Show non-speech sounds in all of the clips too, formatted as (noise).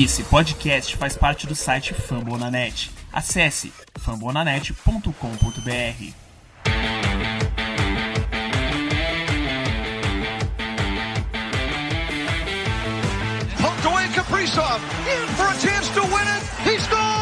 Esse podcast faz parte do site Fambonanet. Acesse fambonanet.com.br. Poked away Kaprizov. In for a chance to win it. He scores!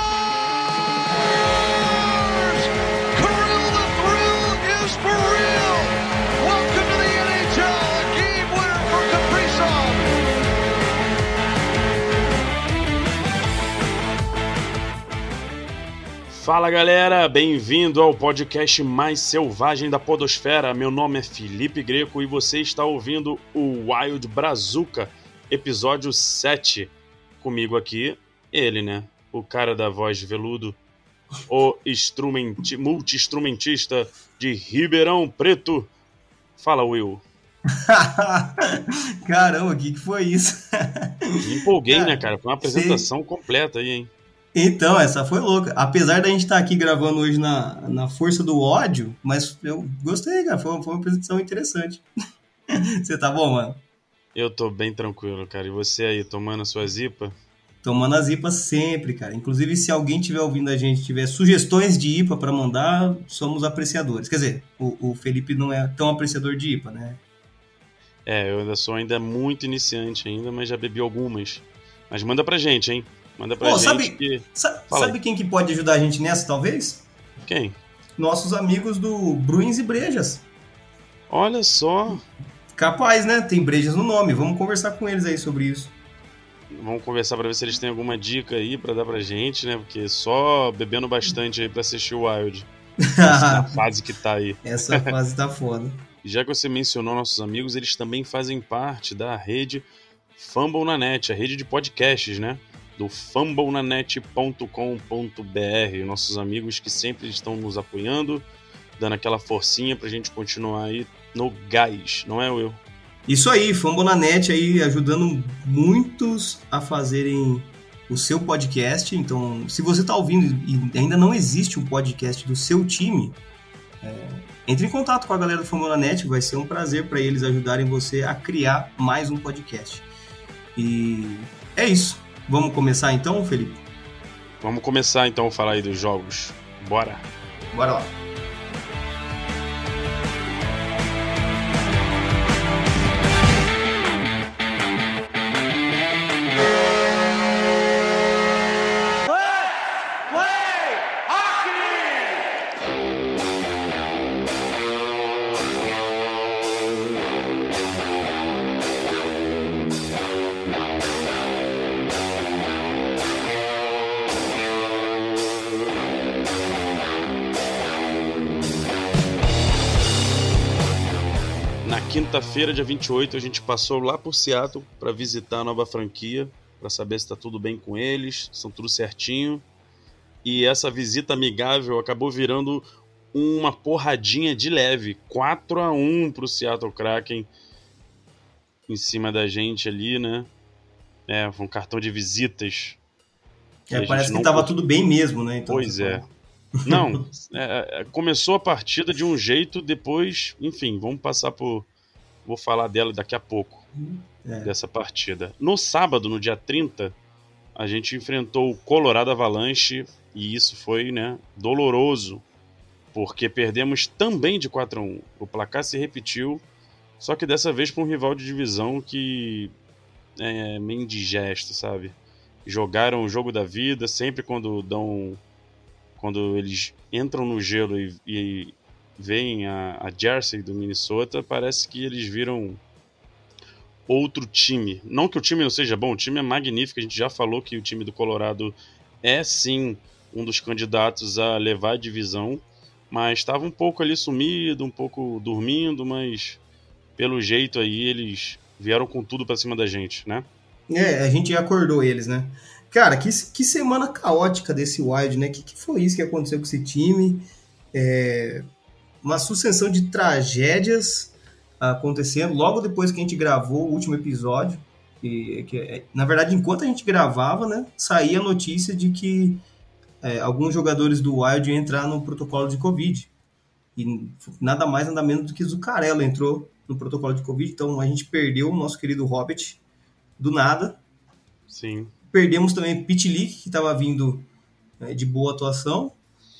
Fala galera, bem-vindo ao podcast mais selvagem da Podosfera. Meu nome é Felipe Greco e você está ouvindo o Wild Brazuca, episódio 7. Comigo aqui, ele, né? O cara da voz de veludo, o instrumenti- multi-instrumentista de Ribeirão Preto. Fala, Will. (laughs) Caramba, o que, que foi isso? Me empolguei, Cara, né, cara? Foi uma apresentação completa aí, hein? Então, essa foi louca. Apesar da gente estar aqui gravando hoje na, na força do ódio, mas eu gostei, cara. Foi, foi uma apresentação interessante. (laughs) Você tá bom, mano? Eu tô bem tranquilo, cara. E você aí, tomando a sua zipa? Tomando as IPAs sempre, cara. Inclusive, se alguém tiver ouvindo a gente tiver sugestões de IPA pra mandar, somos apreciadores. Quer dizer, o, o Felipe não é tão apreciador de IPA, né? É, eu ainda sou ainda muito iniciante ainda, mas já bebi algumas. Mas manda pra gente, hein? Manda pra Pô, gente sabe- que... Sabe quem que pode ajudar a gente nessa, talvez? Quem? Nossos amigos do Bruins e Brejas. Olha só, Capaz, né? Tem brejas no nome. Vamos conversar com eles aí sobre isso. vamos conversar pra ver se eles têm alguma dica aí pra dar pra gente, né? Porque só bebendo bastante aí pra assistir o Wild. (laughs) Na fase que tá aí. Essa fase tá foda. Já que você mencionou nossos amigos, eles também fazem parte da rede Fumble na Net, a rede de podcasts, né? Do fumblenanet.com.br. Nossos amigos que sempre estão nos apoiando, dando aquela forcinha pra gente continuar aí no gás, não é, Will? Isso aí, Fambonanet aí ajudando muitos a fazerem o seu podcast. Então, se você tá ouvindo e ainda não existe um podcast do seu time, é, entre em contato com a galera do Fambonanet. Vai ser um prazer para eles ajudarem você a criar mais um podcast. E é isso. Vamos começar então, Felipe? Vamos começar então a falar aí dos jogos. Bora! Bora lá. Quinta-feira, dia 28, a gente passou lá por Seattle para visitar a nova franquia, para saber se está tudo bem com eles, se estão tudo certinho. E essa visita amigável acabou virando uma porradinha de leve, 4 a 1 pro Seattle Kraken em cima da gente ali, né? É, foi um cartão de visitas. É, parece que não tava pôde- tudo bem mesmo, né? Então, Pois é. Não, (laughs) é, é, começou a partida de um jeito, depois, enfim, vamos passar por. Vou falar dela daqui a pouco, É. dessa partida. No sábado, no dia 30, a gente enfrentou o Colorado Avalanche e isso foi, né, doloroso, porque perdemos também de 4 a 1. O placar se repetiu, só que dessa vez para um rival de divisão que é meio indigesto, sabe? Jogaram o jogo da vida, sempre quando dão quando eles entram no gelo e, e veem a, a Jersey do Minnesota, parece que eles viram outro time. Não que o time não seja bom, o time é magnífico, a gente já falou que o time do Colorado é sim um dos candidatos a levar a divisão, mas estava um pouco ali sumido, um pouco dormindo, mas pelo jeito aí eles vieram com tudo pra cima da gente, né? É, a gente acordou eles, né? Cara, que, que semana caótica desse Wild, né? Que, que foi isso que aconteceu com esse time? É, uma sucessão de tragédias acontecendo logo depois que a gente gravou o último episódio. Que, que, na verdade, enquanto a gente gravava, né? Saía a notícia de que é, alguns jogadores do Wild iam entrar no protocolo de Covid. E nada mais, nada menos do que Zucarello entrou no protocolo de Covid. Então a gente perdeu o nosso querido Hobbit do nada. Sim. Perdemos também Pitlick, que estava vindo é, de boa atuação.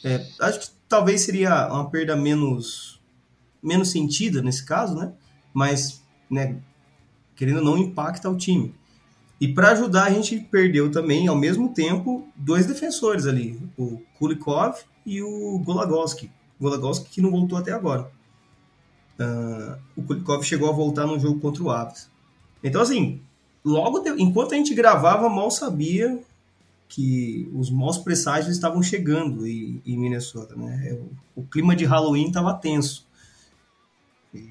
É, acho que talvez seria uma perda menos, menos sentida nesse caso, né? Mas, né, querendo ou não, impacta o time. E para ajudar, a gente perdeu também, ao mesmo tempo, dois defensores ali, o Kulikov e o Golagowski. Golagowski que não voltou até agora. Uh, o Kulikov chegou a voltar no jogo contra o Aves. Então, assim, logo de, enquanto a gente gravava, mal sabia que os maus presságios estavam chegando em, em Minnesota, né? É, o, o, clima de Halloween estava tenso. E,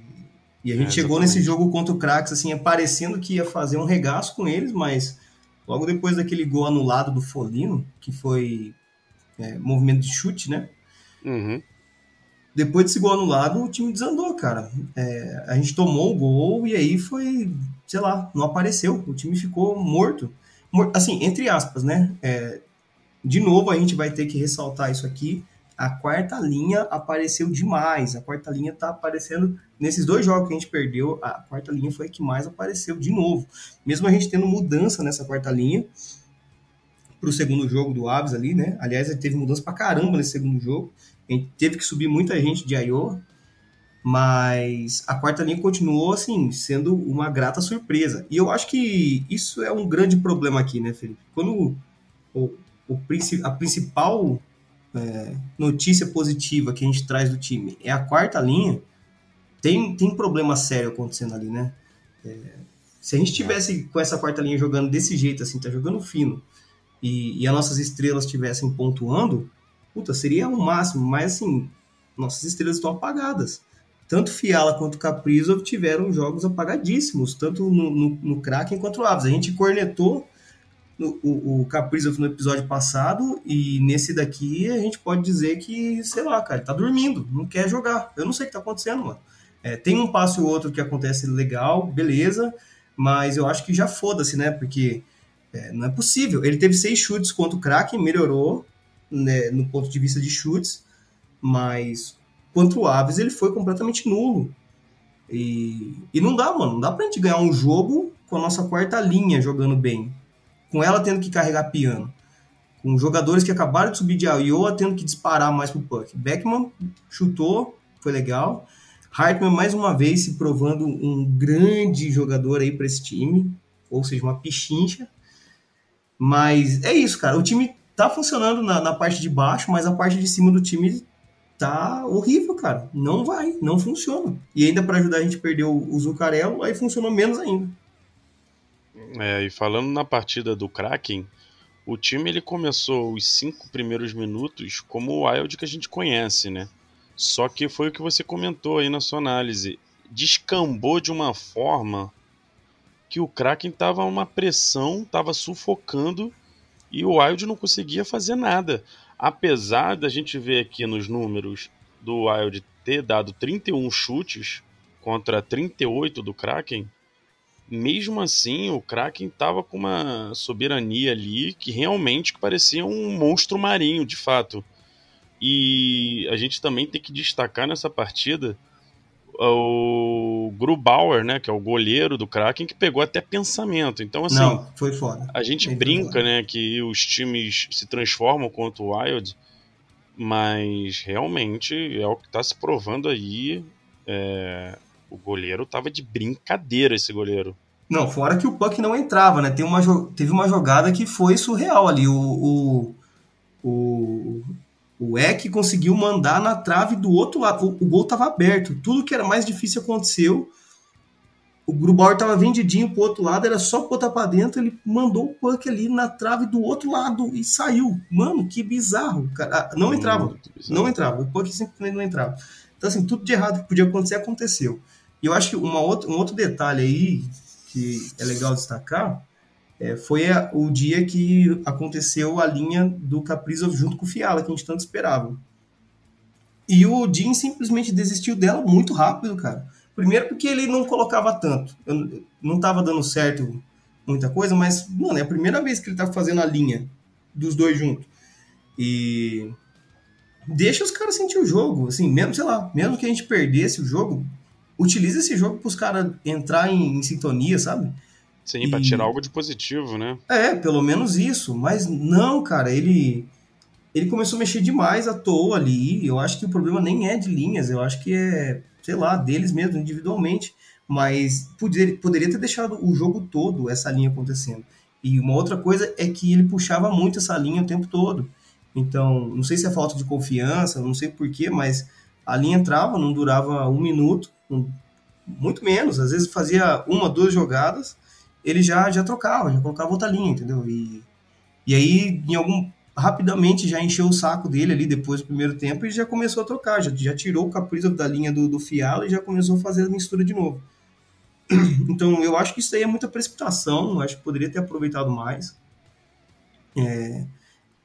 e a gente é, chegou nesse jogo contra o Cracks, assim, parecendo que ia fazer um regaço com eles, mas logo depois daquele gol anulado do Folino, que foi é, movimento de chute, né? Uhum. Depois desse gol anulado, o time desandou, cara. É, a gente tomou o gol e aí foi, sei lá, não apareceu. O time ficou morto. Assim, entre aspas, né? É, de novo, a gente vai ter que ressaltar isso aqui. A quarta linha apareceu demais. A quarta linha tá aparecendo nesses dois jogos que a gente perdeu. A quarta linha foi a que mais apareceu de novo. Mesmo a gente tendo mudança nessa quarta linha para o segundo jogo do Aves ali, né? Aliás, teve mudança para caramba nesse segundo jogo. A gente teve que subir muita gente de Iowa, mas a quarta linha continuou assim sendo uma grata surpresa. E eu acho que isso é um grande problema aqui, né, Felipe? Quando o, o a principal é, notícia positiva que a gente traz do time é a quarta linha, tem, tem problema sério acontecendo ali, né? É, se a gente tivesse com essa quarta linha jogando desse jeito, assim, tá jogando fino, e, e as nossas estrelas estivessem pontuando, puta, seria o máximo, mas assim, nossas estrelas estão apagadas. Tanto Fiala quanto Caprizov tiveram jogos apagadíssimos, tanto no, no, no Kraken quanto no Aves. A gente cornetou no, o, o Caprizov no episódio passado e nesse daqui a gente pode dizer que, sei lá, cara, ele tá dormindo, não quer jogar. Eu não sei o que tá acontecendo, mano. É, tem um passo ou outro que acontece legal, beleza, mas eu acho que já foda-se, né? Porque é, não é possível. Ele teve seis chutes contra o Kraken, melhorou, né, no ponto de vista de chutes, mas contra o Aves ele foi completamente nulo. E, e não dá, mano. Não dá pra gente ganhar um jogo com a nossa quarta linha jogando bem. Com ela tendo que carregar piano. Com jogadores que acabaram de subir de Iowa tendo que disparar mais pro puck. Beckman chutou, foi legal. Hartman mais uma vez se provando um grande jogador aí para esse time, ou seja, uma pichincha. Mas é isso, cara. O time tá funcionando na, na parte de baixo, mas a parte de cima do time tá horrível, cara. Não vai, não funciona. E ainda para ajudar a gente perder o, o Zucarello, aí funcionou menos ainda. É, e falando na partida do Kraken, o time ele começou os cinco primeiros minutos como o Wild que a gente conhece, né? Só que foi o que você comentou aí na sua análise. Descambou de uma forma que o Kraken tava uma pressão, tava sufocando e o Wild não conseguia fazer nada. Apesar da gente ver aqui nos números do Wild ter dado 31 chutes contra 38 do Kraken, mesmo assim o Kraken estava com uma soberania ali que realmente parecia um monstro marinho, de fato. E a gente também tem que destacar nessa partida o Grubauer, né, que é o goleiro do Kraken, que pegou até pensamento. Então, assim, Não, foi foda. A gente brinca, né, que os times se transformam contra o Wild, mas realmente é o que está se provando aí. É... O goleiro tava de brincadeira, esse goleiro. Não, fora que o puck não entrava, né? Tem uma, teve uma jogada que foi surreal ali. O, o, o, o Eck conseguiu mandar na trave do outro lado. O, gol estava aberto. Tudo que era mais difícil aconteceu. O Grubauer estava vendidinho pro outro lado, era só botar para dentro. Ele mandou o puck ali na trave do outro lado e saiu. Mano, que bizarro. Cara, não entrava. Não entrava. O puck simplesmente não entrava. Então, assim, tudo de errado que podia acontecer, aconteceu. E eu acho que uma outra, um outro detalhe aí que é legal destacar é, foi a, o dia que aconteceu a linha do Kaprizov junto com o Fiala, que a gente tanto esperava. E o Jim simplesmente desistiu dela muito rápido, cara. Primeiro porque ele não colocava tanto. Eu, não estava dando certo muita coisa, mas, mano, é a primeira vez que ele tá fazendo a linha dos dois juntos. E deixa os caras sentir o jogo, assim, mesmo, sei lá, mesmo que a gente perdesse o jogo, utiliza esse jogo para os caras entrar em, em sintonia, sabe? Sim, E- pra tirar algo de positivo, né? É, pelo menos isso. Mas não, cara, ele ele começou a mexer demais à toa ali. Eu acho que o problema nem é de linhas, eu acho que é, sei lá, deles mesmo, individualmente. Mas poderia, poderia ter deixado o jogo todo essa linha acontecendo. E uma outra coisa é que ele puxava muito essa linha o tempo todo. Então, não sei se é falta de confiança, não sei porquê, mas a linha entrava, não durava um minuto, muito menos. Às vezes fazia uma, duas jogadas, ele já, já trocava, já colocava outra linha, entendeu? E, e aí, em algum rapidamente já encheu o saco dele ali depois do primeiro tempo e já começou a trocar, já, já tirou o Caprizo da linha do, do Fiala e já começou a fazer a mistura de novo. (clears throat) Então eu acho que isso aí é muita precipitação, acho que poderia ter aproveitado mais. É,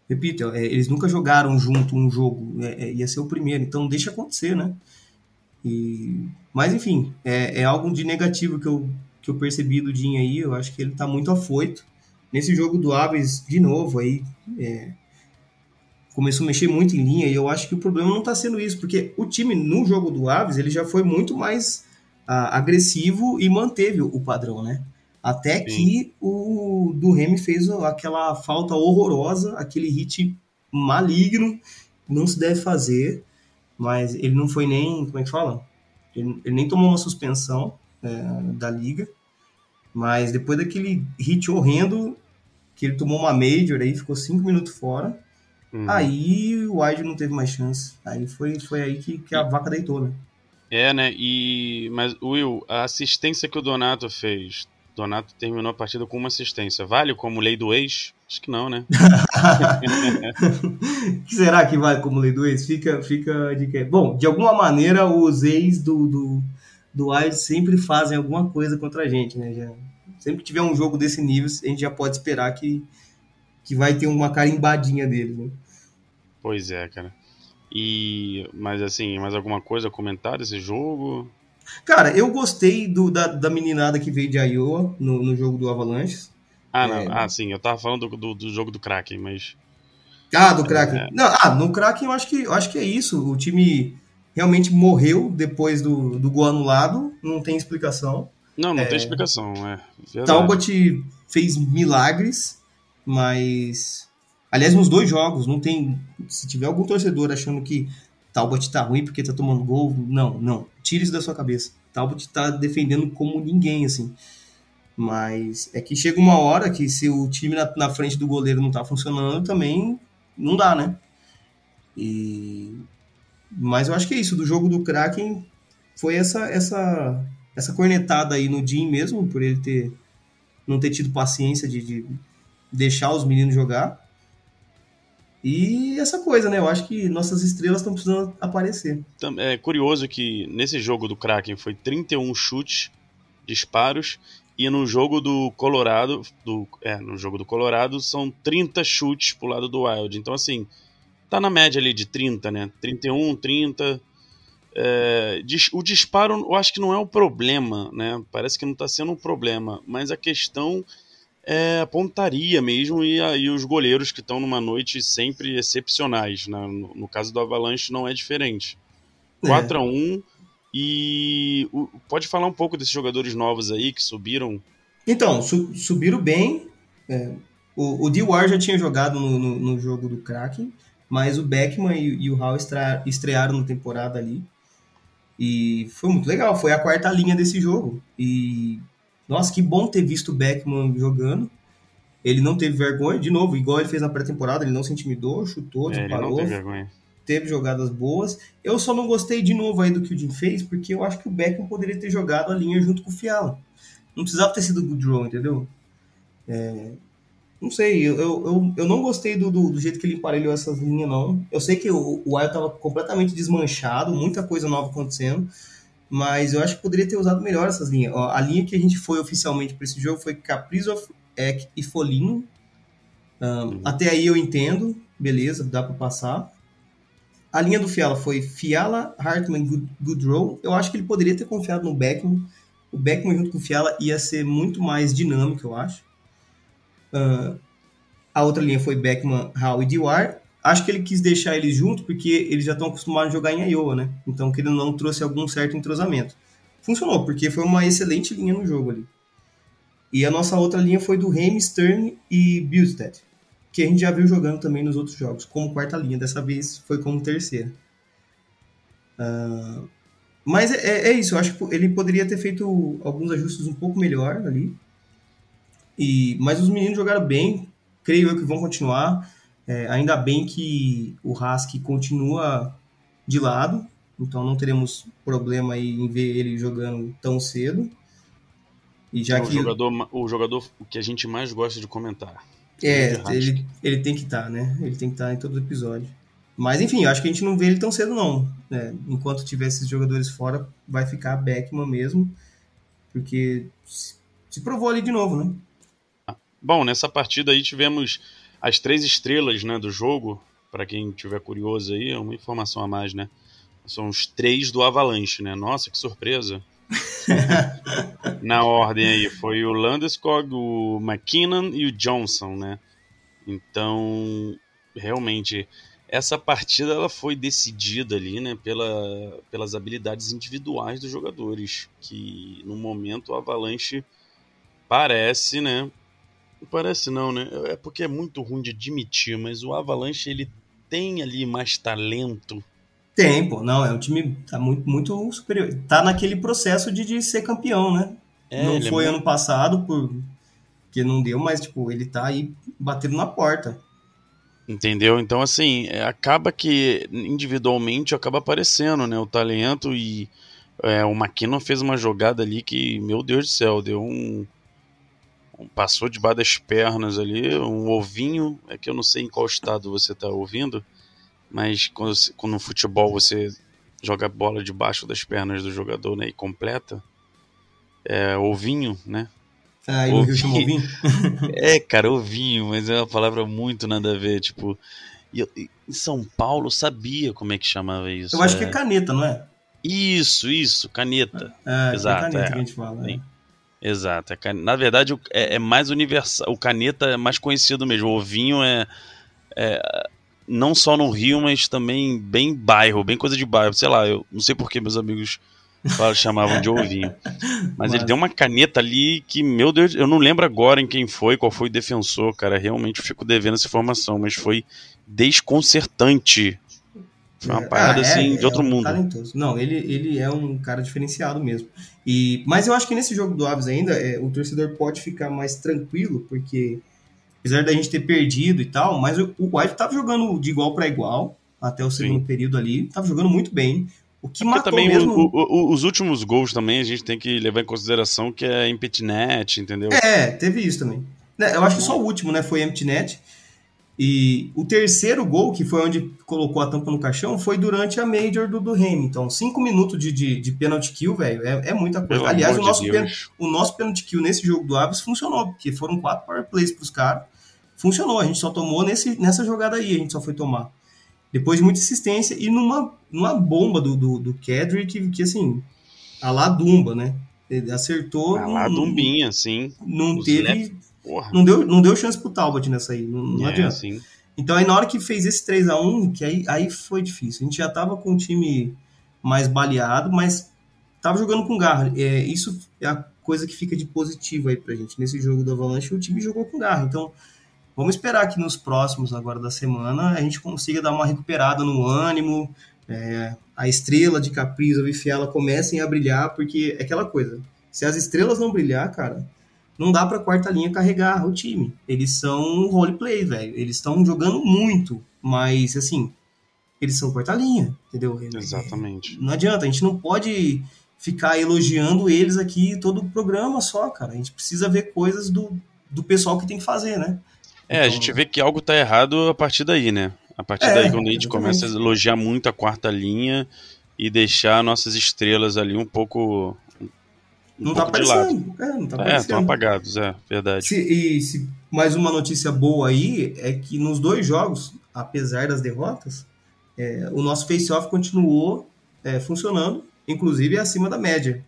repito, é, eles nunca jogaram junto um jogo, é, é, ia ser o primeiro, então deixa acontecer, né? E, mas enfim, é, é algo de negativo que eu, que eu percebi do Dinho aí, eu acho que ele tá muito afoito. Nesse jogo do Aves, de novo, aí é, começou a mexer muito em linha e eu acho que o problema não está sendo isso, porque o time no jogo do Aves ele já foi muito mais ah, agressivo e manteve o padrão, né? Até Sim. que o do Remy fez aquela falta horrorosa, aquele hit maligno, não se deve fazer, mas ele não foi nem, como é que fala? Ele, ele nem tomou uma suspensão é, da liga, mas depois daquele hit horrendo, que ele tomou uma major aí, ficou cinco minutos fora, Uhum. Aí o Wide não teve mais chance. Aí foi, foi aí que, que a vaca deitou, né? É, né? E. Mas, Will, a assistência que o Donato fez. Donato terminou a partida com uma assistência. Vale como lei do ex? Acho que não, né? (laughs) que será que vale como lei do ex? Fica, fica de que. Bom, de alguma maneira os ex do, do, do Wide sempre fazem alguma coisa contra a gente, né? Já, sempre que tiver um jogo desse nível, a gente já pode esperar que, que vai ter uma carimbadinha deles, né? Pois é, cara. E. Mas assim, mais alguma coisa a comentar desse jogo? Cara, eu gostei do, da, da meninada que veio de Iowa no, no jogo do Avalanche. Ah, não. É. Ah, sim, eu tava falando do, do, do jogo do Kraken, mas. Ah, do Kraken. É. Não, ah, no Kraken eu acho que, eu acho que é isso. O time realmente morreu depois do, do gol anulado. Não tem explicação. Não, não É. tem explicação, é. Verdade. Talbot fez milagres, mas. Aliás, nos dois jogos, não tem. Se tiver algum torcedor achando que Talbot tá ruim porque tá tomando gol, não, não. Tire isso da sua cabeça. Talbot tá defendendo como ninguém, assim. Mas é que chega uma hora que se o time na, na frente do goleiro não tá funcionando, também não dá, né? E... Mas eu acho que é isso. Do jogo do Kraken foi essa, essa, essa cornetada aí no Jim mesmo, por ele ter não ter tido paciência de, de deixar os meninos jogar. E essa coisa, né? Eu acho que nossas estrelas estão precisando aparecer. É curioso que nesse jogo do Kraken foi 31 chutes, disparos, e no jogo do Colorado, do, é, no jogo do Colorado são 30 chutes pro lado do Wild. Então, assim, tá na média ali de 30, né? 31, 30. É, o disparo eu acho que não é o problema, né? Parece que não tá sendo um problema, mas a questão é a pontaria mesmo e aí os goleiros que estão numa noite sempre excepcionais. né? No, no caso do Avalanche não é diferente. É. 4 a 1 e o- pode falar um pouco desses jogadores novos aí que subiram. Então, su- subiram bem. É, o, o Dewar já tinha jogado no, no, no jogo do Kraken, mas o Beckman e, e o Hall estrearam na temporada ali. E foi muito legal, foi a quarta linha desse jogo. E nossa, que bom ter visto o Beckman jogando. Ele não teve vergonha, de novo, igual ele fez na pré-temporada, ele não se intimidou, chutou, É, disparou, vergonha. teve jogadas boas. Eu só não gostei de novo aí do que o Jim fez, porque eu acho que o Beckham poderia ter jogado a linha junto com o Fiala. Não precisava ter sido o Goodrow, entendeu? É, não sei, eu, eu, eu, não gostei do, do, do jeito que ele emparelhou essas linhas, não. Eu sei que o, o Wild tava completamente desmanchado, muita coisa nova acontecendo, mas eu acho que poderia ter usado melhor essas linhas. Ó, a linha que a gente foi oficialmente para esse jogo foi Kaprizov, Eck e Foligno. Um, Até aí eu entendo, beleza, dá para passar. A linha do Fiala foi Fiala, Hartman, Good- Goodrow. Eu acho que ele poderia ter confiado no Beckman. O Beckman junto com o Fiala ia ser muito mais dinâmico, eu acho. Ah, a outra linha foi Beckman, Hall e Dewar. Acho que ele quis deixar eles juntos porque eles já estão acostumados a jogar em Iowa, né? Então que ele não trouxe algum certo entrosamento. Funcionou, porque foi uma excelente linha no jogo ali. E a nossa outra linha foi do Remy, Stern e Billstead, que a gente já viu jogando também nos outros jogos, como quarta linha. Dessa vez foi como terceira. Uh, mas é, é, é, isso, eu acho que ele poderia ter feito alguns ajustes um pouco melhor ali. E, mas os meninos jogaram bem, creio eu que vão continuar. É, ainda bem que o Husky continua de lado, então não teremos problema em ver ele jogando tão cedo. E já é que... o jogador, o jogador que a gente mais gosta de comentar. É, ele, ele tem que estar, tá, né? Ele tem que estar tá em todo episódio. Mas enfim, eu acho que a gente não vê ele tão cedo, não. Né? Enquanto tiver esses jogadores fora, vai ficar Beckman mesmo, porque se provou ali de novo, né? Bom, nessa partida aí tivemos as três estrelas né, do jogo. Para quem tiver curioso aí, é uma informação a mais, né? São os três do Avalanche, né? Nossa, que surpresa! (laughs) Na ordem aí, foi o Landeskog, o McKinnon e o Johnson, né? Então, realmente, essa partida ela foi decidida ali, né, pela, pelas habilidades individuais dos jogadores, que no momento o Avalanche parece, né, parece não, né, é porque é muito ruim de admitir, mas o Avalanche ele tem ali mais talento. Tem, pô, não, é um time tá muito, muito superior, tá naquele processo de, de ser campeão, né, é, não é foi é ano passado, por que não deu, mas tipo, ele tá aí batendo na porta. Entendeu? Então, assim, é, acaba que individualmente acaba aparecendo, né? O talento e é, o McKinnon fez uma jogada ali que, meu Deus do céu, deu um. Passou debaixo das pernas ali, um ovinho. É que eu não sei em qual estado você está ouvindo, mas quando, quando no futebol você joga a bola debaixo das pernas do jogador né, e completa, é ovinho, né? Ah, e no Rio chama ovinho? (laughs) é, cara, ovinho, mas é uma palavra muito nada a ver, tipo... E, em São Paulo sabia como é que chamava isso. Eu acho é... que é caneta, não é? Isso, isso, caneta. É, Exato, é caneta é. que a gente fala. É. Exato. É Na verdade, é, é, mais universal. O caneta é mais conhecido mesmo. O ovinho é, é, não só no Rio, mas também bem bairro, bem coisa de bairro. Sei lá, eu não sei porque meus amigos chamavam de ovinho. Mas, (laughs) Mas, ele deu uma caneta ali que, meu Deus, eu não lembro agora em quem foi, qual foi o defensor, cara. Realmente fico devendo essa informação, mas foi desconcertante. Foi uma é, parada ah, é, assim de é outro um mundo. Talentoso. Não, ele, ele é um cara diferenciado mesmo. E, mas eu acho que nesse jogo do Aves ainda, é, o torcedor pode ficar mais tranquilo, porque apesar da gente ter perdido e tal, mas o, o White tava jogando de igual para igual até o segundo Sim. período ali, tava jogando muito bem. O que Porque matou também mesmo... o, o, os últimos gols também a gente tem que levar em consideração que é empty net, entendeu? É, teve isso também. Né, eu acho que só o último, né, foi empty net. E o terceiro gol, que foi onde colocou a tampa no caixão, foi durante a Major do, do Hamilton. Cinco minutos de, de, de penalty kill, velho, é, é, muita coisa. Pelo Aliás, o nosso, de pen, o nosso penalty kill nesse jogo do Aves funcionou, porque foram quatro power plays pros caras. Funcionou, a gente só tomou nesse, nessa jogada aí, a gente só foi tomar. Depois de muita insistência e numa, numa bomba do, do, do Kedrick, que assim, a lá Dumba, né? Ele acertou. A lá Dumbinha, sim. Não Os teve. Não deu, não deu chance pro Talbot nessa aí, não, não é, adianta. Sim. Então aí na hora que fez esse 3 a 1 que aí, aí foi difícil. A gente já tava com o time mais baleado, mas tava jogando com garra. É, isso é a coisa que fica de positivo aí pra gente. Nesse jogo do Avalanche, o time jogou com garra. Então, Vamos esperar que nos próximos agora da semana a gente consiga dar uma recuperada no ânimo, é, a estrela de Caprizo e Fiala comecem a brilhar, porque é aquela coisa. Se as estrelas não brilhar, cara, não dá para quarta linha carregar o time. Eles são roleplay, velho. Eles estão jogando muito, mas assim, eles são quarta linha, entendeu? Exatamente. Não adianta, a gente não pode ficar elogiando eles aqui todo o programa só, cara. A gente precisa ver coisas do, do pessoal que tem que fazer, né? É, então... a gente vê que algo tá errado a partir daí, né? A partir é, daí, quando a gente exatamente. começa a elogiar muito a quarta linha e deixar nossas estrelas ali um pouco. Um não tá pouco tá aparecendo. É, não tá aparecendo. É, estão apagados, é, verdade. Se, e se, mais uma notícia boa aí é que nos dois jogos, apesar das derrotas, é, o nosso face-off continuou é, funcionando, inclusive acima da média.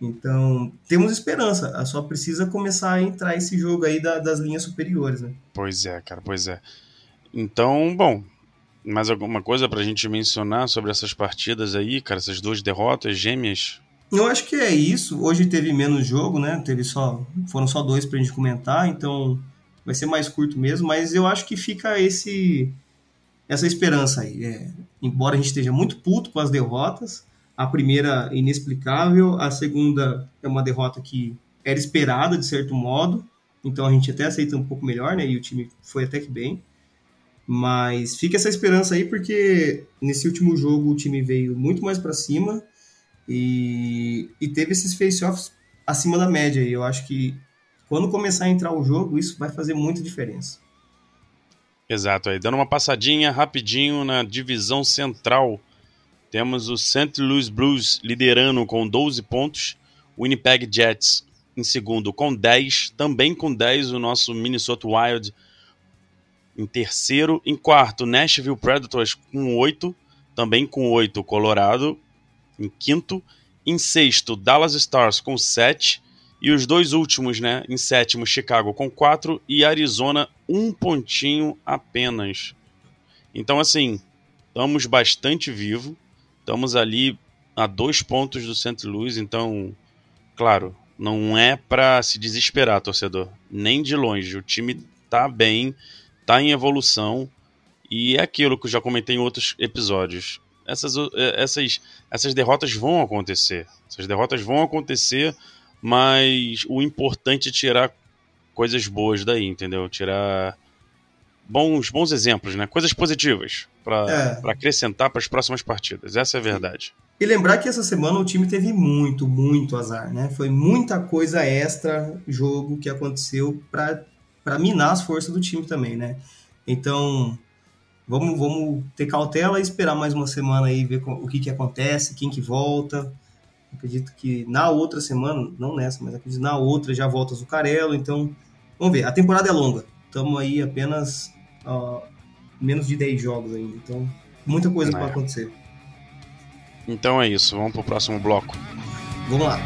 Então, temos esperança. Só precisa começar a entrar esse jogo aí da, das linhas superiores, né? Pois é, cara, pois é. Então, bom, mais alguma coisa pra gente mencionar sobre essas partidas aí, cara? Essas duas derrotas gêmeas? Eu acho que é isso. Hoje teve menos jogo, né? Teve só, foram só dois pra gente comentar, então vai ser mais curto mesmo, mas eu acho que fica esse essa esperança aí. É, embora a gente esteja muito puto com as derrotas, a primeira inexplicável, a segunda é uma derrota que era esperada de certo modo, então a gente até aceita um pouco melhor, né? E o time foi até que bem. Mas fica essa esperança aí porque nesse último jogo o time veio muito mais para cima e, e teve esses face-offs acima da média. E eu acho que quando começar a entrar o jogo, isso vai fazer muita diferença. Exato, aí dando uma passadinha rapidinho na divisão central, temos o St. Louis Blues liderando com 12 pontos, Winnipeg Jets em segundo com 10, também com 10 o nosso Minnesota Wild em terceiro, em quarto Nashville Predators com 8, também com 8 Colorado em quinto, em sexto Dallas Stars com 7 e os dois últimos, né? Em sétimo, Chicago com quatro e Arizona um pontinho apenas. Então, assim, estamos bastante vivos. Estamos ali a dois pontos do St. Louis. Então, claro, não é para se desesperar, torcedor. Nem de longe. O time tá bem, tá em evolução. E é aquilo que eu já comentei em outros episódios. Essas, essas, essas derrotas vão acontecer. Essas derrotas vão acontecer mas o importante é tirar coisas boas daí, entendeu? Tirar bons, bons exemplos, né? Coisas positivas para é. acrescentar para as próximas partidas. Essa é a verdade. E lembrar que essa semana o time teve muito, muito azar, né? Foi muita coisa extra jogo que aconteceu para minar as forças do time também, né? Então, vamos, vamos ter cautela e esperar mais uma semana aí, ver o que, que acontece, quem que volta. Acredito que na outra semana, não nessa, mas acredito na outra já volta Zucarello. Então, vamos ver. A temporada é longa. Estamos aí apenas uh, menos de 10 jogos ainda. Então, muita coisa é. para acontecer. Então é isso. Vamos para o próximo bloco. Vamos lá.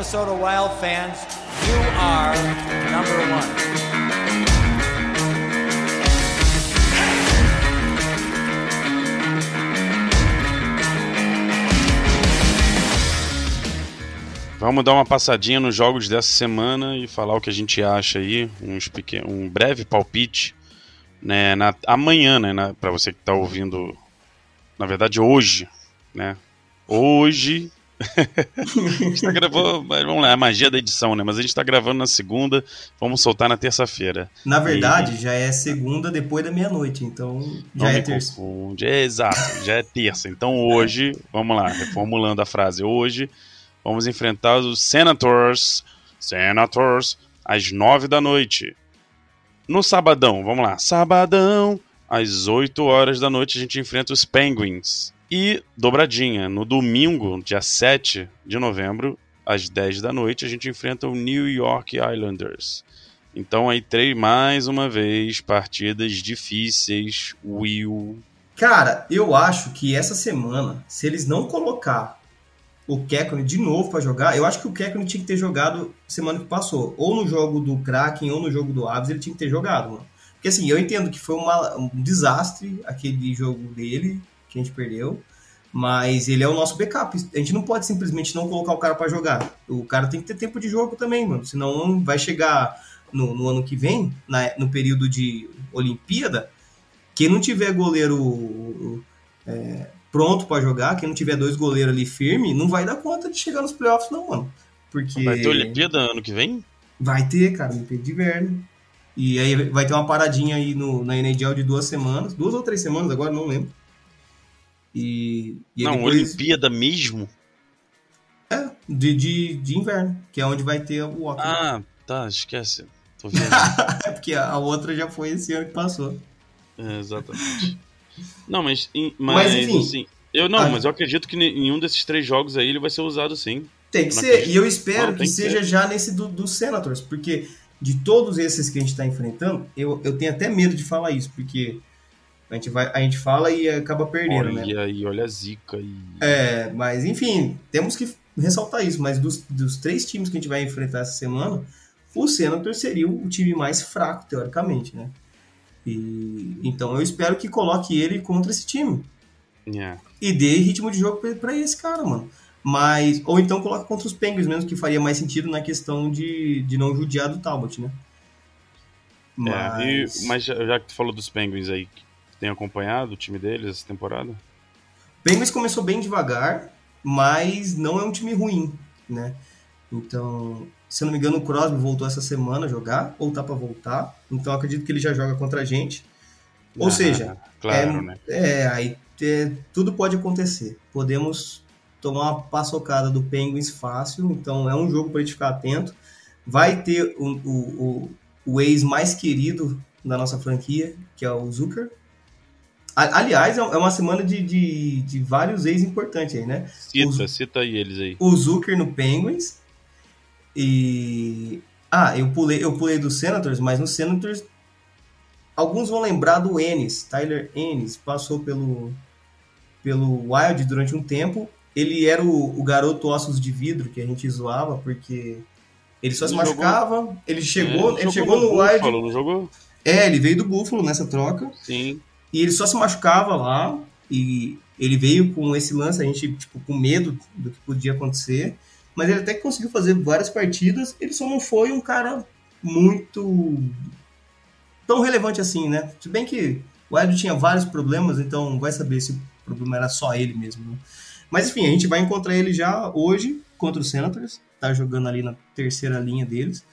Minnesota Wild fans, you are number one. Vamos dar uma passadinha nos jogos dessa semana e falar o que a gente acha aí, uns pequeno, um breve palpite, né, na, amanhã, né, para você que está ouvindo, na verdade hoje, né, hoje (laughs) a gente tá gravando, vamos lá, é a magia da edição, né? Mas a gente tá gravando na segunda, vamos soltar na terça-feira. Na verdade, e... já é segunda depois da meia-noite, então já Não é terça. Confunde. É, exato, já é terça. Então hoje, vamos lá, reformulando a frase, hoje vamos enfrentar os Senators, Senators, às nove da noite. No sabadão, vamos lá, sabadão, às 8 horas da noite a gente enfrenta os Penguins. E dobradinha, no domingo, dia 7 de novembro, às 10 da noite, a gente enfrenta o New York Islanders. Então aí três mais uma vez partidas difíceis, Will. Cara, eu acho que essa semana, se eles não colocar o Kekkonen de novo para jogar, eu acho que o Kekkonen tinha que ter jogado semana que passou, ou no jogo do Kraken ou no jogo do Aves, ele tinha que ter jogado, mano. Porque assim, eu entendo que foi uma, um desastre aquele jogo dele, que a gente perdeu. Mas ele é o nosso backup. A gente não pode simplesmente não colocar o cara para jogar. O cara tem que ter tempo de jogo também, mano. Senão vai chegar no, no ano que vem, na, no período de Olimpíada, quem não tiver goleiro é, pronto para jogar, quem não tiver dois goleiros ali firme, não vai dar conta de chegar nos playoffs, não, mano. Porque. Vai ter Olimpíada ano que vem? Vai ter, cara, Olimpíada de inverno. E aí vai ter uma paradinha aí no, na NHL de duas semanas, duas ou três semanas agora, não lembro. E, e não, depois... Olimpíada mesmo? É, de, de, de inverno, que é onde vai ter o hockey. Ah, tá, esquece. Tô (laughs) vendo. É porque a outra já foi esse ano que passou. É, exatamente. não, mas, mas, mas enfim. Assim, eu não, a... mas eu acredito que nenhum desses três jogos aí ele vai ser usado sim. Tem que ser, e eu espero não, que seja que já nesse do, do Senators, porque de todos esses que a gente está enfrentando, eu, eu tenho até medo de falar isso, porque a gente, vai, a gente fala e acaba perdendo, olha, né? E aí, olha a zica. E... É, mas enfim, temos que ressaltar isso, mas dos, dos três times que a gente vai enfrentar essa semana, o Senator seria o time mais fraco, teoricamente, né? E, então eu espero que coloque ele contra esse time. Yeah. E dê ritmo de jogo para esse cara, mano. Mas, ou então coloca contra os Penguins mesmo, que faria mais sentido na questão de, de não judiar do Talbot, né? Mas... É, e, mas já, já que tu falou dos Penguins aí, tem acompanhado o time deles essa temporada? Penguins começou bem devagar, mas não é um time ruim, né? Então, se eu não me engano, o Crosby voltou essa semana a jogar, ou tá para voltar. Então, acredito que ele já joga contra a gente. Ou Ah, seja, claro, é, né? é, aí é, tudo pode acontecer. Podemos tomar uma paçocada do Penguins fácil, então é um jogo para gente ficar atento. Vai ter o, o, o, o ex mais querido da nossa franquia, que é o Zucker. Aliás, é uma semana de, de, de vários ex importantes aí, né? Cita, Os- cita aí eles aí. o Zucker no Penguins e ah, eu pulei, eu pulei do Senators, mas no Senators alguns vão lembrar do Ennis, Tyler Ennis, passou pelo pelo Wild durante um tempo. Ele era o, o garoto ossos de vidro que a gente zoava porque ele só se Ele jogou- machucava, ele chegou, É, ele chegou no Buffalo, Wild. Não jogou? É, ele veio do Buffalo nessa troca. Sim. E ele só se machucava lá e ele veio com esse lance, a gente, tipo, com medo do que podia acontecer. Mas ele até conseguiu fazer várias partidas, ele só não foi um cara muito tão relevante assim, né? Se bem que o Wild tinha vários problemas, então vai saber se o problema era só ele mesmo. né? Mas enfim, a gente vai encontrar ele já hoje contra os Senators, tá jogando ali na terceira linha deles.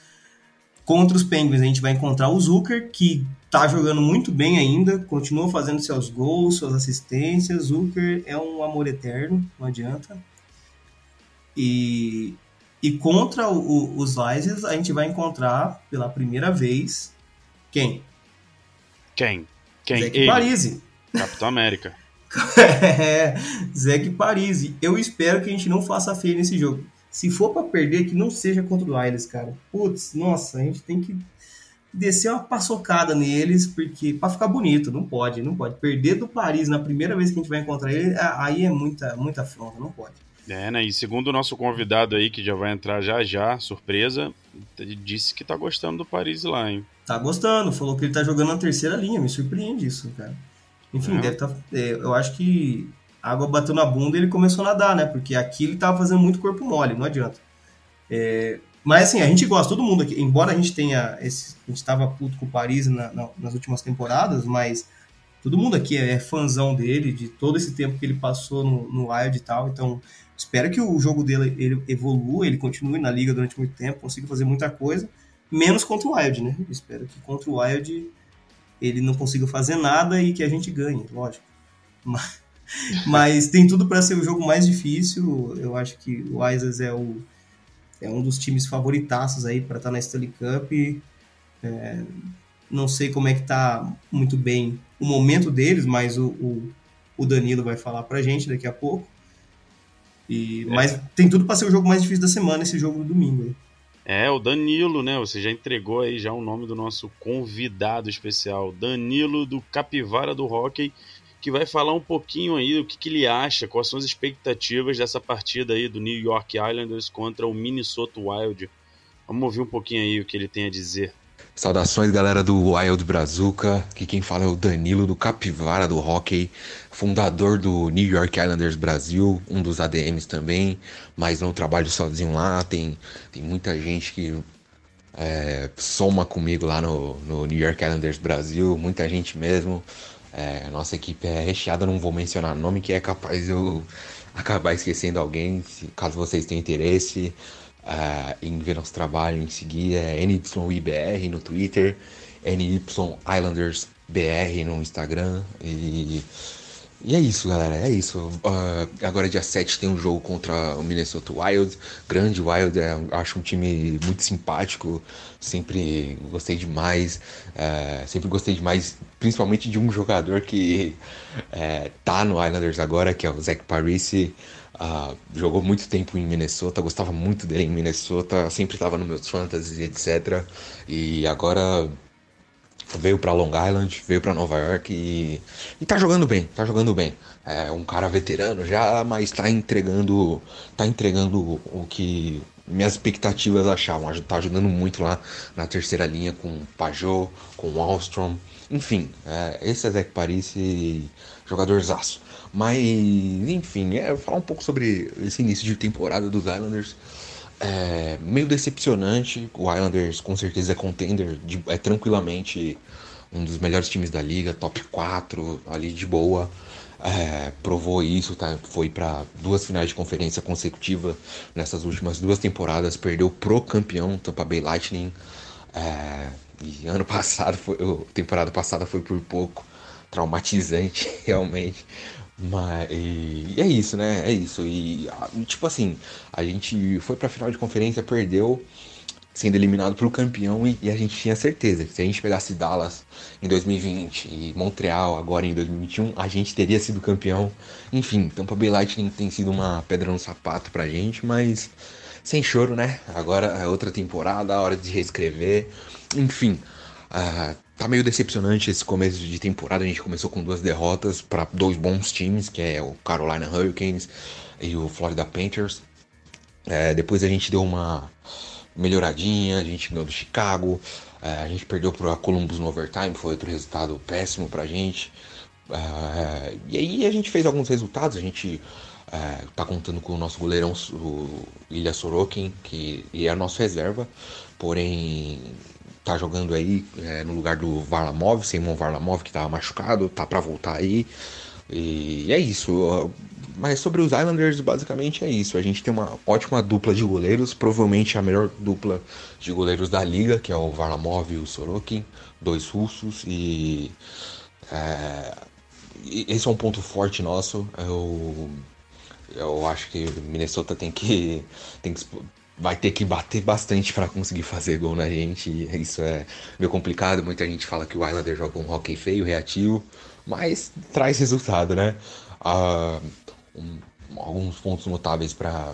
Contra os Penguins a gente vai encontrar o Zucker, que tá jogando muito bem ainda, continua fazendo seus gols, suas assistências. Zucker é um amor eterno, não adianta. E, e contra o- o- os Lions a gente vai encontrar pela primeira vez quem? Quem? Quem? Ele, Parisi. Capitão América. (laughs) é, Zach Parisi. Eu espero que a gente não faça feio nesse jogo. Se for pra perder, que não seja contra o Lions, cara. Putz, nossa, a gente tem que descer uma paçocada neles, porque pra ficar bonito, não pode, não pode. Perder do Paris na primeira vez que a gente vai encontrar ele, aí é muita, muita afronta, não pode. É, né? E segundo o nosso convidado aí, que já vai entrar já já, surpresa, ele disse que tá gostando do Paris lá, hein? Tá gostando, falou que ele tá jogando na terceira linha, me surpreende isso, cara. Enfim, É. deve tá, é, eu acho que a água bateu na bunda e ele começou a nadar, né? Porque aqui ele tava fazendo muito corpo mole, não adianta. É, mas assim, a gente gosta, todo mundo aqui, embora a gente tenha. Esse, a gente tava puto com o Paris na- na- nas últimas temporadas, mas todo mundo aqui é fãzão dele, de todo esse tempo que ele passou no, no Wild e tal. Então, espero que o jogo dele ele evolua, ele continue na liga durante muito tempo, consiga fazer muita coisa. Menos contra o Wild, né? Espero que contra o Wild ele não consiga fazer nada e que a gente ganhe, lógico. (laughs) Mas, mas tem tudo para ser o jogo mais difícil. Eu acho que o Isaac é, o, é um dos times favoritaços aí para estar na Stanley Cup. É, não sei como é que tá muito bem o momento deles, mas o, o, o Danilo vai falar pra gente daqui a pouco. E, Mas tem tudo para ser o jogo mais difícil da semana, esse jogo do domingo aí. É, o Danilo, né? Você já entregou aí já o nome do nosso convidado especial, Danilo do Capivara do Hockey, que vai falar um pouquinho aí do que, que ele acha, quais são as expectativas dessa partida aí do New York Islanders contra o Minnesota Wild. Vamos ouvir um pouquinho aí o que ele tem a dizer. Saudações, galera do Wild Brazuca. Aqui quem fala é o Danilo do Capivara do Hockey, fundador do New York Islanders Brasil, um dos ADMs também, mas não trabalho sozinho lá. Tem, tem muita gente que é, soma comigo lá no, no New York Islanders Brasil, muita gente mesmo. É, nossa equipe é recheada, não vou mencionar nome, que é capaz eu acabar esquecendo alguém, se, caso vocês tenham interesse ah, em ver nosso trabalho, em seguir, é NYIBR no Twitter, NY no Instagram. E, e é isso, galera, é isso. Ah, agora, dia 7, tem um jogo contra o Minnesota Wild. Grande Wild, é, acho um time muito simpático. Sempre gostei demais. é, sempre gostei demais, principalmente de um jogador que é, tá no Islanders agora, que é o Zach Parisi. Ah, jogou muito tempo em Minnesota, gostava muito dele em Minnesota, sempre estava nos meus fantasies, etc. E agora veio para Long Island, veio para Nova York e, e tá jogando bem, tá jogando bem. É um cara veterano já, mas tá entregando, tá entregando o que minhas expectativas achavam. Tá ajudando muito lá na terceira linha com Pajot, com Alstrom, enfim, é, esse é Zach Paris, jogadorzaço. Mas, enfim, é, falar um pouco sobre esse início de temporada dos Islanders. É meio decepcionante. O Islanders com certeza é contender, de, é tranquilamente um dos melhores times da liga, top 4, ali de boa. É, provou isso, tá? Foi para duas finais de conferência consecutiva nessas últimas duas temporadas, perdeu pro campeão Tampa Bay Lightning. É, e ano (laughs) passado, foi, temporada passada foi por pouco traumatizante, (laughs) realmente. Mas é isso, né? É isso. E tipo assim, a gente foi pra final de conferência, perdeu, sendo eliminado pro campeão, e, e, a gente tinha certeza que se a gente pegasse Dallas em 2020 e Montreal agora em 2021, a gente teria sido campeão. Enfim, Tampa Bay Lightning tem sido uma pedra no sapato pra gente, mas sem choro, né? Agora é outra temporada, hora de reescrever. Enfim, uh, tá meio decepcionante esse começo de temporada. A gente começou com duas derrotas para dois bons times, que é o Carolina Hurricanes e o Florida Panthers. É, depois a gente deu uma melhoradinha, a gente ganhou do Chicago, é, a gente perdeu para Columbus no overtime, foi outro resultado péssimo pra gente. É, e aí a gente fez alguns resultados, a gente é, tá contando com o nosso goleirão, o Ilha Sorokin, que é nosso reserva, porém tá jogando aí é, no lugar do Varlamov, Simon Varlamov, que tava machucado, tá para voltar aí. E é isso. Mas sobre os Islanders, basicamente é isso. A gente tem uma ótima dupla de goleiros, provavelmente a melhor dupla de goleiros da liga, que é o Varlamov e o Sorokin, dois russos. E é, esse é um ponto forte nosso. Eu, eu acho que Minnesota tem que, tem que vai ter que bater bastante para conseguir fazer gol na gente. Isso é meio complicado. Muita gente fala que o Islander joga um hockey feio, reativo, mas traz resultado, né? Uh, um, alguns pontos notáveis para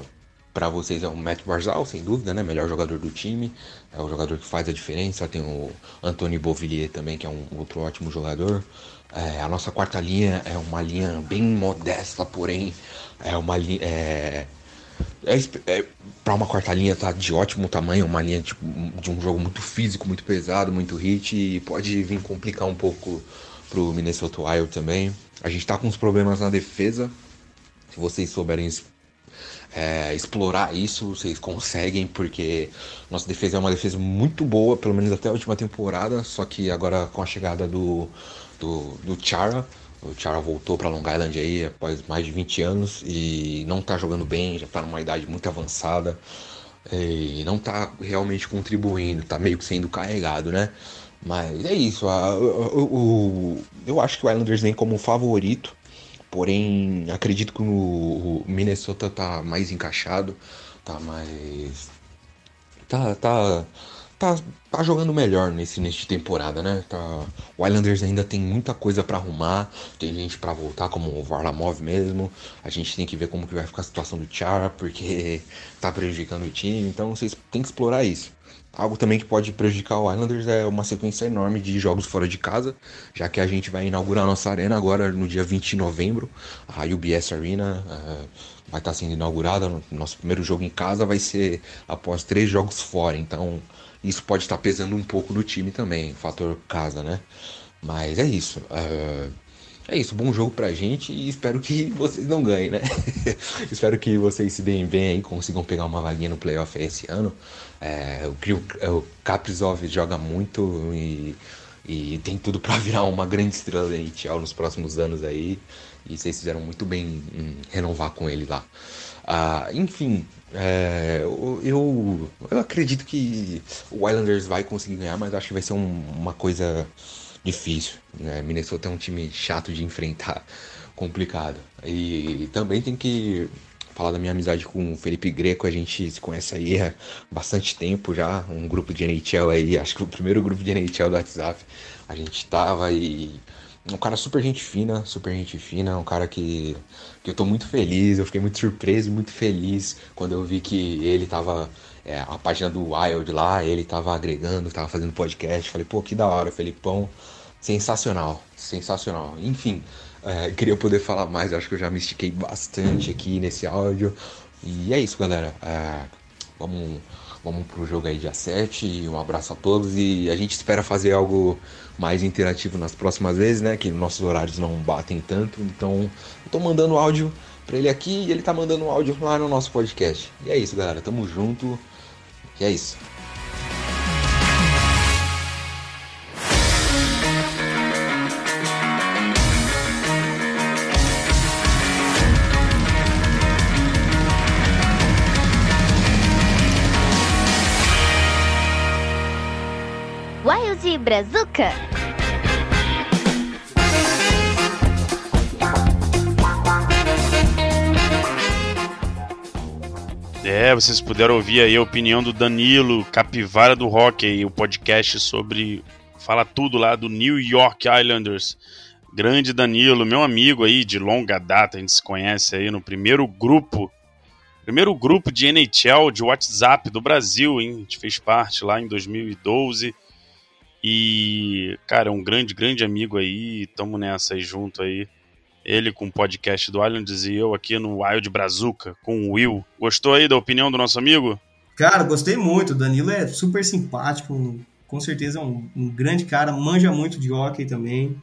para vocês é o Matt Barzal, sem dúvida, né? Melhor jogador do time, é o jogador que faz a diferença. Tem o Anthony Beauvillier também, que é um outro ótimo jogador. É, a nossa quarta linha é uma linha bem modesta, porém é uma linha. É, é, é, para uma quarta linha tá de ótimo tamanho, uma linha tipo, de um jogo muito físico, muito pesado, muito hit e pode vir complicar um pouco pro Minnesota Wild também. A gente tá com uns problemas na defesa. Se vocês souberem é, explorar isso, vocês conseguem, porque nossa defesa é uma defesa muito boa, pelo menos até a última temporada, só que agora com a chegada do, do, do Chara, o Chara voltou para Long Island aí após mais de 20 anos e não tá jogando bem, já tá numa idade muito avançada e não tá realmente contribuindo, tá meio que sendo carregado, né? Mas é isso, a, eu acho que o Islanders vem como favorito, porém acredito que o, Minnesota tá mais encaixado, tá mais. tá, tá tá, tá jogando melhor nesse início de temporada, né? Tá, o Islanders ainda tem muita coisa para arrumar, tem gente para voltar, como o Varlamov mesmo. A gente tem que ver como que vai ficar a situação do Chara, porque (laughs) tá prejudicando o time, então vocês têm que explorar isso. Algo também que pode prejudicar o Islanders é uma sequência enorme de jogos fora de casa, já que a gente vai inaugurar nossa arena agora no dia 20 de novembro. A UBS Arena uh, vai estar sendo inaugurada. Nosso primeiro jogo em casa vai ser após três jogos fora, então isso pode estar pesando um pouco no time também, fator casa, né? Mas é isso. Uh, é isso, bom jogo pra gente e espero que (laughs) vocês não ganhem, né? (laughs) espero que vocês se deem bem aí, consigam pegar uma vaguinha no playoff esse ano. É, o, o Kaprizov joga muito e, e tem tudo para virar uma grande estrela da NHL nos próximos anos aí. E vocês fizeram muito bem em renovar com ele lá. Ah, enfim, é, eu, eu acredito que o Islanders vai conseguir ganhar, mas acho que vai ser um, uma coisa difícil. Né? Minnesota é um time chato de enfrentar, (laughs) complicado. E, e também tem que falar da minha amizade com o Felipe Greco, a gente se conhece aí há bastante tempo já, um grupo de NHL aí, acho que o primeiro grupo de NHL do WhatsApp, a gente tava e um cara super gente fina, super gente fina, um cara que, que eu tô muito feliz, eu fiquei muito surpreso muito feliz quando eu vi que ele tava, é, a página do Wild lá, ele tava agregando, tava fazendo podcast, falei, pô, que da hora, Felipão, sensacional, sensacional. Enfim, é, queria poder falar mais, acho que eu já me estiquei bastante aqui nesse áudio, e é isso, galera, é, vamos Vamos pro jogo aí dia 7. Um abraço a todos e a gente espera fazer algo mais interativo nas próximas vezes, né? Que nossos horários não batem tanto. Então, eu tô mandando áudio para ele aqui e ele tá mandando áudio lá no nosso podcast. E é isso, galera. Tamo junto. E é isso. Brazuca. É, vocês puderam ouvir aí a opinião do Danilo, capivara do hockey, o podcast sobre. Fala tudo lá do New York Islanders. Grande Danilo, meu amigo aí de longa data, a gente se conhece aí no primeiro grupo. Primeiro grupo de NHL de WhatsApp do Brasil, hein? A gente fez parte lá em 2012. E, cara, é um grande, grande amigo aí. Tamo nessa aí junto aí. Ele com o podcast do Islands e eu aqui no Wild Brazuca com o Will. Gostou aí da opinião do nosso amigo? Cara, gostei muito. O Danilo é super simpático. Com certeza é um, um grande cara. Manja muito de hockey também.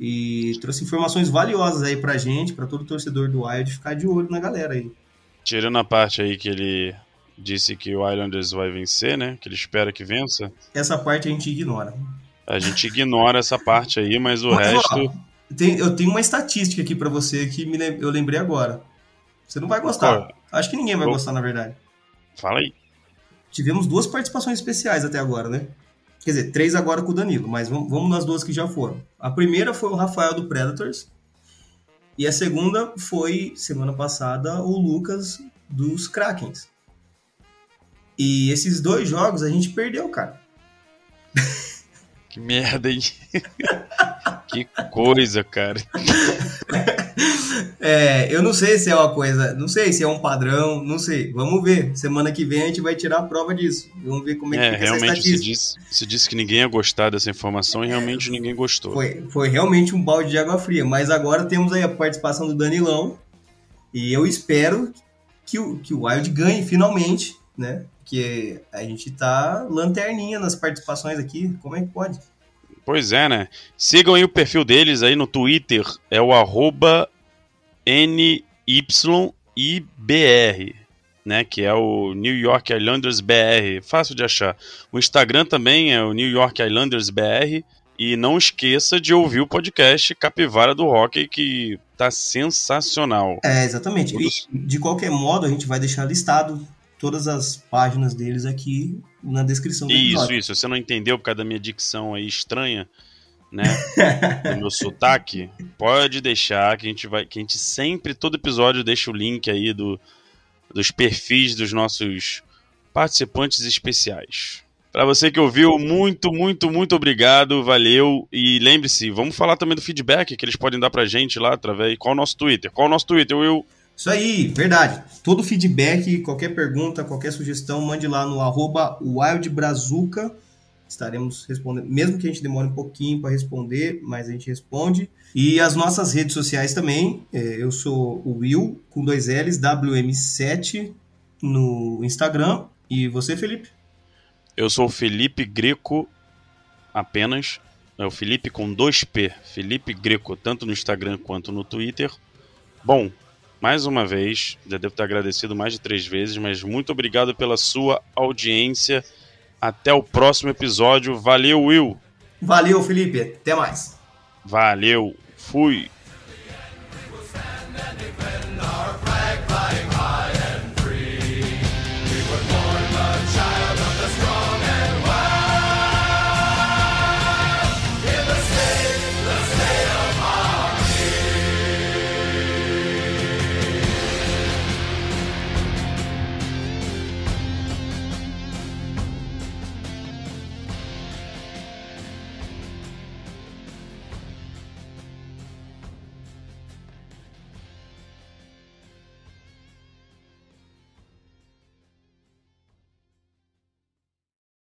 E trouxe informações valiosas aí pra gente, pra todo torcedor do Wild ficar de olho na galera aí. Tirando a parte aí que ele disse que o Islanders vai vencer, né? Que ele espera que vença. Essa parte a gente ignora. A gente ignora essa parte aí, mas o Mas, resto. ó, tem- eu tenho uma estatística aqui pra você que me eu lembrei agora. Você não vai gostar. Qual? Acho que ninguém vai Qual? gostar, na verdade. Fala aí. Tivemos duas participações especiais até agora, né? Quer dizer, três agora com o Danilo, mas vamos, vamos nas duas que já foram. A primeira foi o Rafael do Predators. E a segunda foi, semana passada, o Lucas dos Krakens. E esses dois jogos a gente perdeu, cara. (laughs) Que merda, hein? (laughs) que coisa, cara. (laughs) É, eu não sei se é uma coisa, não sei se é um padrão, não sei. Vamos ver. Semana que vem a gente vai tirar a prova disso. Vamos ver como é que É, fica essa realmente se estatística. disse, se disse que ninguém ia gostar dessa informação e realmente ninguém gostou. Foi, foi realmente um balde de água fria. Mas agora temos aí a participação do Danilão. E eu espero que o, que o Wild ganhe finalmente, né? Porque a gente tá lanterninha nas participaçõs aqui. Como é que pode? Pois é, né? Sigam aí o perfil deles aí no Twitter, é o arroba NYIBR, né? Que é o New York Islanders BR. Fácil de achar. O Instagram também é o New York Islanders BR. E não esqueça de ouvir o podcast Capivara do Hockey, que tá sensacional. É, exatamente. E, de qualquer modo, a gente vai deixar listado todas as páginas deles aqui na descrição do Isso, episódio. isso. Você não entendeu por causa da minha dicção aí estranha, né? (laughs) do meu sotaque, pode deixar que a gente vai. Que a gente sempre, todo episódio, deixa o link aí do, dos perfis dos nossos participantes especiais. Pra você que ouviu, muito, muito, muito obrigado, valeu. E lembre-se, vamos falar também do feedback que eles podem dar pra gente lá através. Qual o nosso Twitter? Qual o nosso Twitter, Will? Isso aí, verdade. Todo feedback, qualquer pergunta, qualquer sugestão, mande lá no arroba wildbrazuca. Estaremos respondendo, mesmo que a gente demore um pouquinho para responder, mas a gente responde. E as nossas redes sociais também. é, Eu sou o Will, com dois L's, WM7 no Instagram. E você, Felipe? Eu sou o Felipe Greco apenas. É o Felipe com dois P. Felipe Greco, tanto no Instagram quanto no Twitter. Bom, mais uma vez, já devo ter agradecido mais de três vezes, mas muito obrigado pela sua audiência. Até o próximo episódio. Valeu, Will. Valeu, Felipe. Até mais. Valeu. Fui.